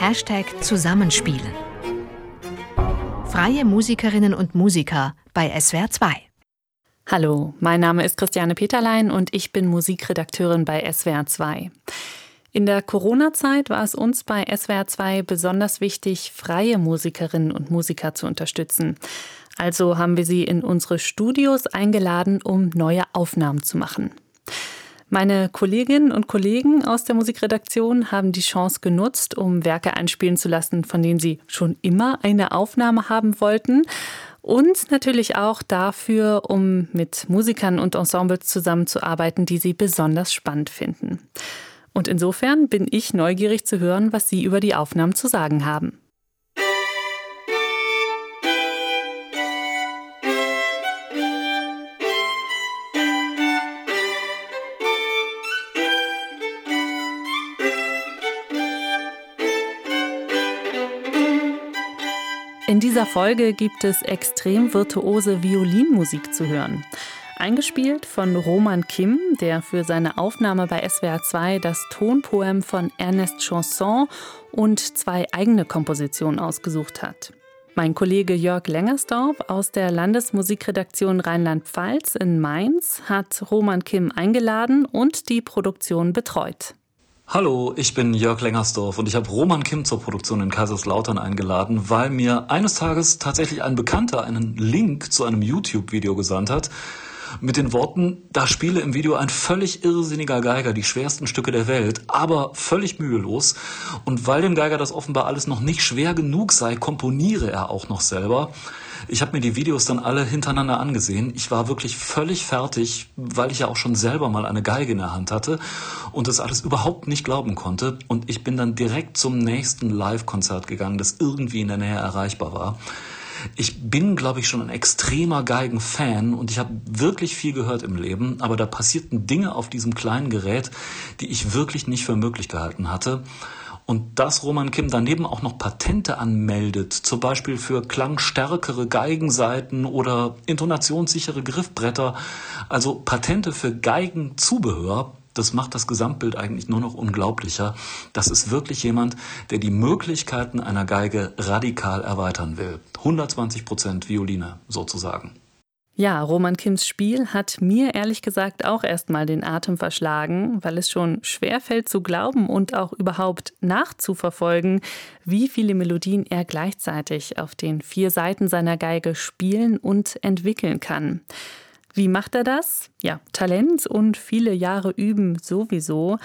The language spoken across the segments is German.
Hashtag Zusammenspielen. Freie Musikerinnen und Musiker bei SWR 2. Hallo, mein Name ist Christiane Peterlein und ich bin Musikredakteurin bei SWR 2. In der Corona-Zeit war es uns bei SWR 2 besonders wichtig, freie Musikerinnen und Musiker zu unterstützen. Also haben wir sie in unsere Studios eingeladen, um neue Aufnahmen zu machen. Meine Kolleginnen und Kollegen aus der Musikredaktion haben die Chance genutzt, um Werke einspielen zu lassen, von denen sie schon immer eine Aufnahme haben wollten. Und natürlich auch dafür, um mit Musikern und Ensembles zusammenzuarbeiten, die sie besonders spannend finden. Und insofern bin ich neugierig zu hören, was Sie über die Aufnahmen zu sagen haben. In dieser Folge gibt es extrem virtuose Violinmusik zu hören. Eingespielt von Roman Kim, der für seine Aufnahme bei SWR 2 das Tonpoem von Ernest Chanson und zwei eigene Kompositionen ausgesucht hat. Mein Kollege Jörg Lengersdorf aus der Landesmusikredaktion Rheinland-Pfalz in Mainz hat Roman Kim eingeladen und die Produktion betreut. Hallo, ich bin Jörg Lengersdorf und ich habe Roman Kim zur Produktion in Kaiserslautern eingeladen, weil mir eines Tages tatsächlich ein Bekannter einen Link zu einem YouTube-Video gesandt hat mit den Worten, da spiele im Video ein völlig irrsinniger Geiger die schwersten Stücke der Welt, aber völlig mühelos. Und weil dem Geiger das offenbar alles noch nicht schwer genug sei, komponiere er auch noch selber. Ich habe mir die Videos dann alle hintereinander angesehen. Ich war wirklich völlig fertig, weil ich ja auch schon selber mal eine Geige in der Hand hatte und das alles überhaupt nicht glauben konnte. Und ich bin dann direkt zum nächsten Live-Konzert gegangen, das irgendwie in der Nähe erreichbar war. Ich bin, glaube ich, schon ein extremer Geigen-Fan und ich habe wirklich viel gehört im Leben, aber da passierten Dinge auf diesem kleinen Gerät, die ich wirklich nicht für möglich gehalten hatte. Und dass Roman Kim daneben auch noch Patente anmeldet, zum Beispiel für klangstärkere Geigenseiten oder intonationssichere Griffbretter, also Patente für Geigenzubehör, das macht das Gesamtbild eigentlich nur noch unglaublicher. Das ist wirklich jemand, der die Möglichkeiten einer Geige radikal erweitern will. 120 Prozent Violine sozusagen. Ja, Roman Kims Spiel hat mir ehrlich gesagt auch erstmal den Atem verschlagen, weil es schon schwer fällt zu glauben und auch überhaupt nachzuverfolgen, wie viele Melodien er gleichzeitig auf den vier Seiten seiner Geige spielen und entwickeln kann. Wie macht er das? Ja, Talent und viele Jahre üben sowieso.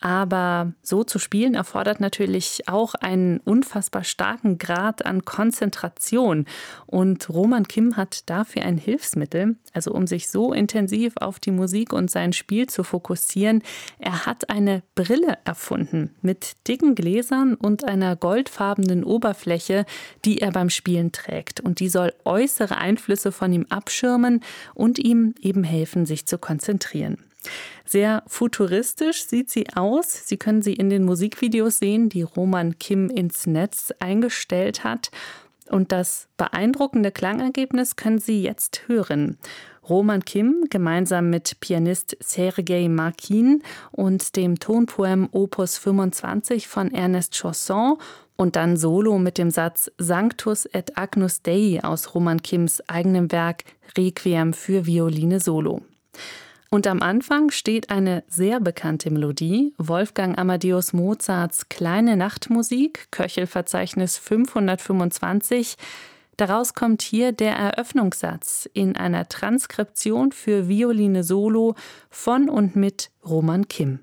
Aber so zu spielen erfordert natürlich auch einen unfassbar starken Grad an Konzentration. Und Roman Kim hat dafür ein Hilfsmittel, also um sich so intensiv auf die Musik und sein Spiel zu fokussieren. Er hat eine Brille erfunden mit dicken Gläsern und einer goldfarbenen Oberfläche, die er beim Spielen trägt. Und die soll äußere Einflüsse von ihm abschirmen und ihm eben helfen, sich zu konzentrieren. Sehr futuristisch sieht sie aus. Sie können sie in den Musikvideos sehen, die Roman Kim ins Netz eingestellt hat. Und das beeindruckende Klangergebnis können Sie jetzt hören. Roman Kim gemeinsam mit Pianist Sergei Markin und dem Tonpoem Opus 25 von Ernest Chausson und dann Solo mit dem Satz Sanctus et Agnus Dei aus Roman Kims eigenem Werk Requiem für Violine Solo. Und am Anfang steht eine sehr bekannte Melodie, Wolfgang Amadeus Mozarts Kleine Nachtmusik, Köchelverzeichnis 525. Daraus kommt hier der Eröffnungssatz in einer Transkription für Violine Solo von und mit Roman Kim.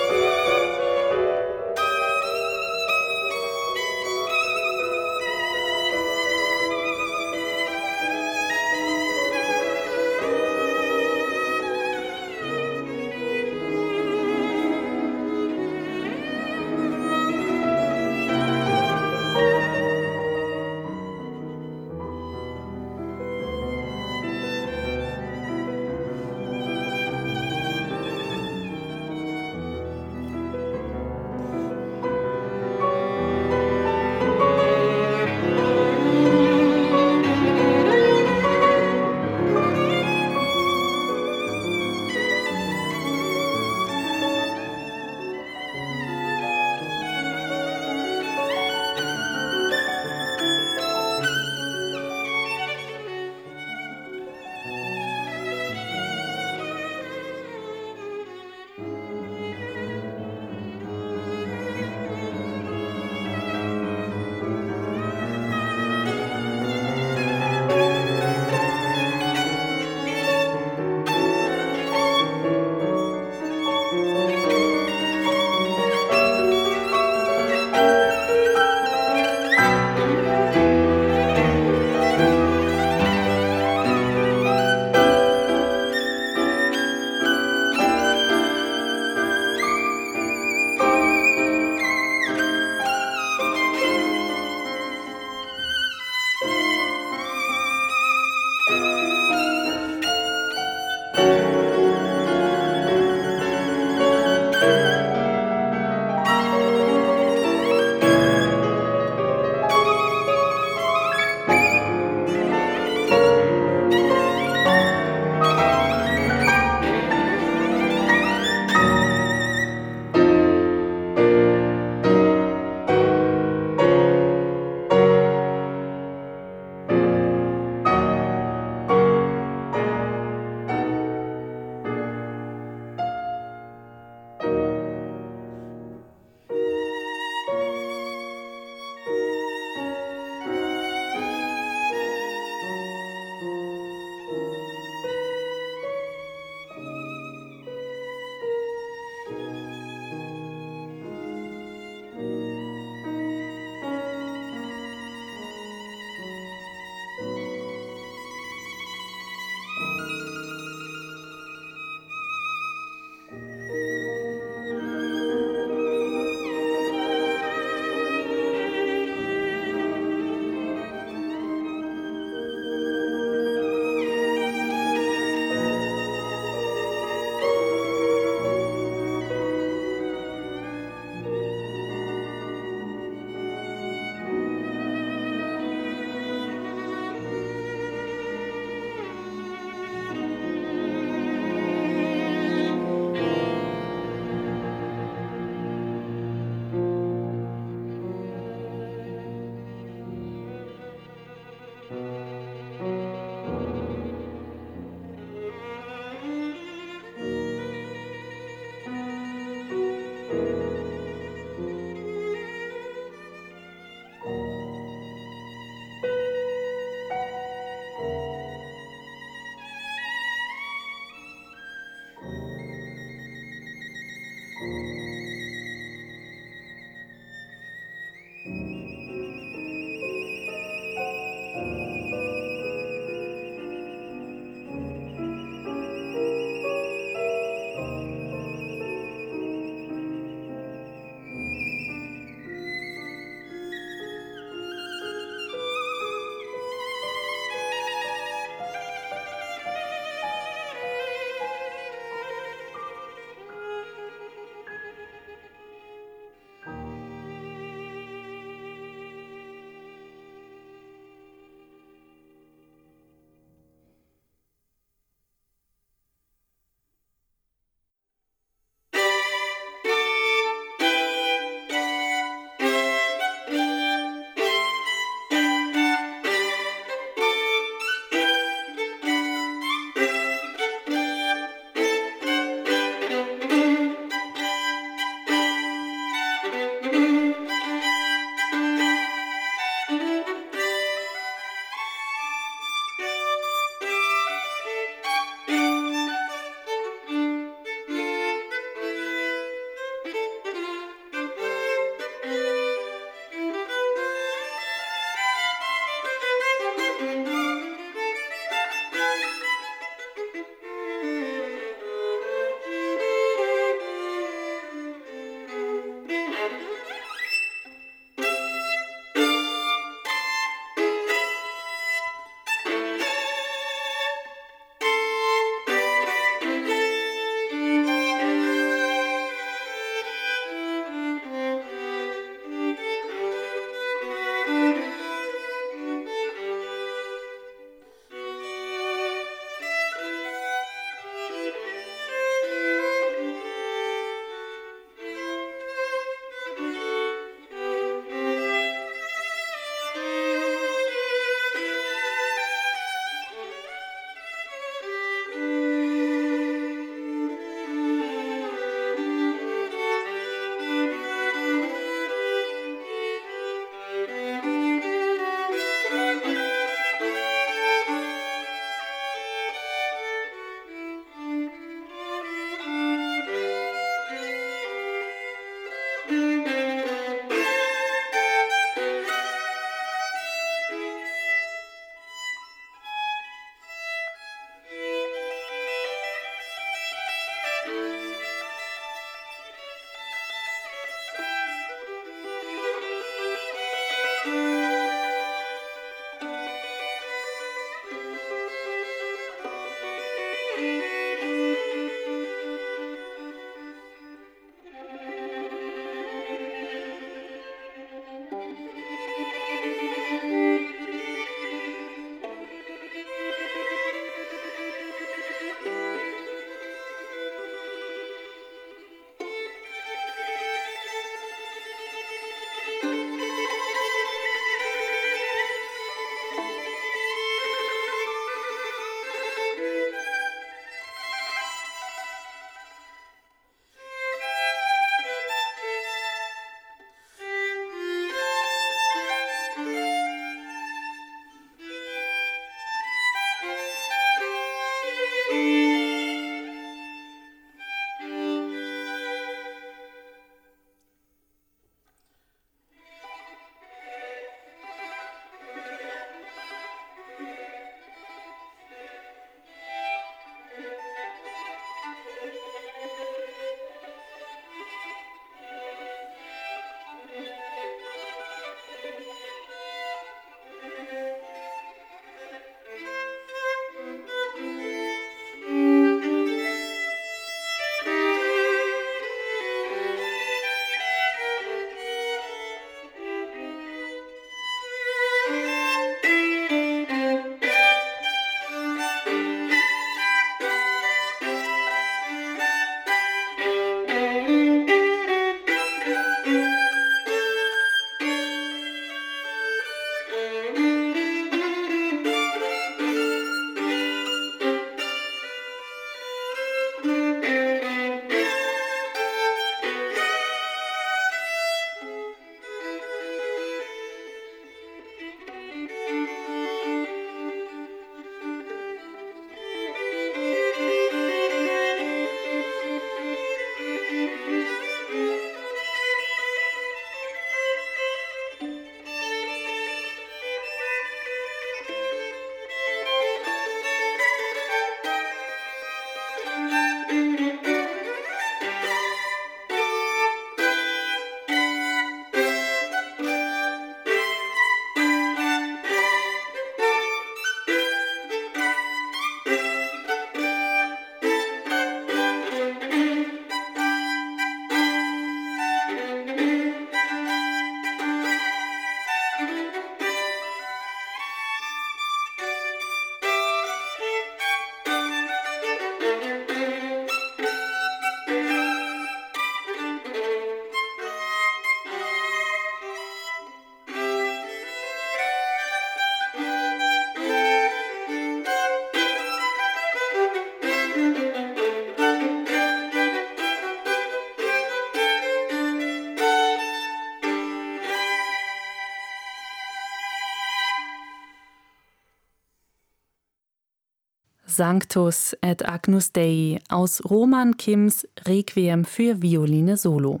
Sanctus et Agnus Dei aus Roman Kims Requiem für Violine Solo.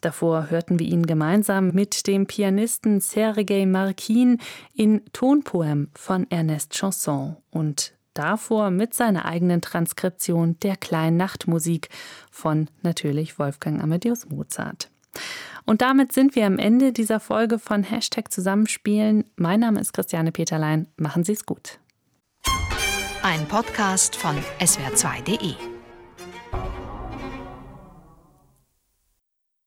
Davor hörten wir ihn gemeinsam mit dem Pianisten Sergei Markin in Tonpoem von Ernest Chanson und davor mit seiner eigenen Transkription der kleinen Nachtmusik von natürlich Wolfgang Amadeus Mozart. Und damit sind wir am Ende dieser Folge von Hashtag Zusammenspielen. Mein Name ist Christiane Peterlein. Machen Sie es gut. Ein Podcast von swr2.de